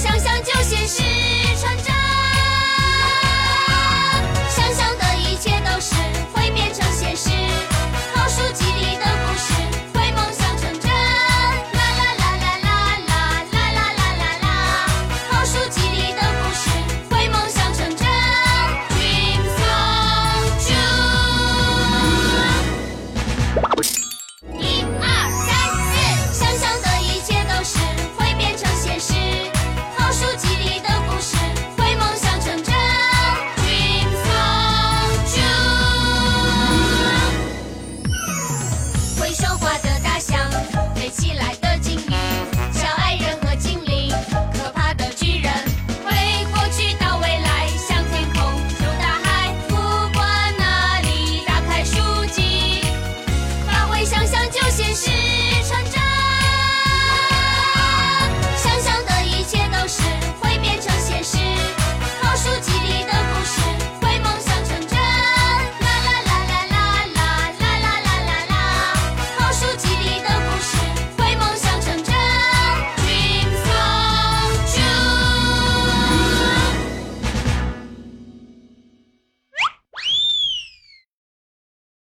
想想就现实会说话的大象飞起来的鲸鱼。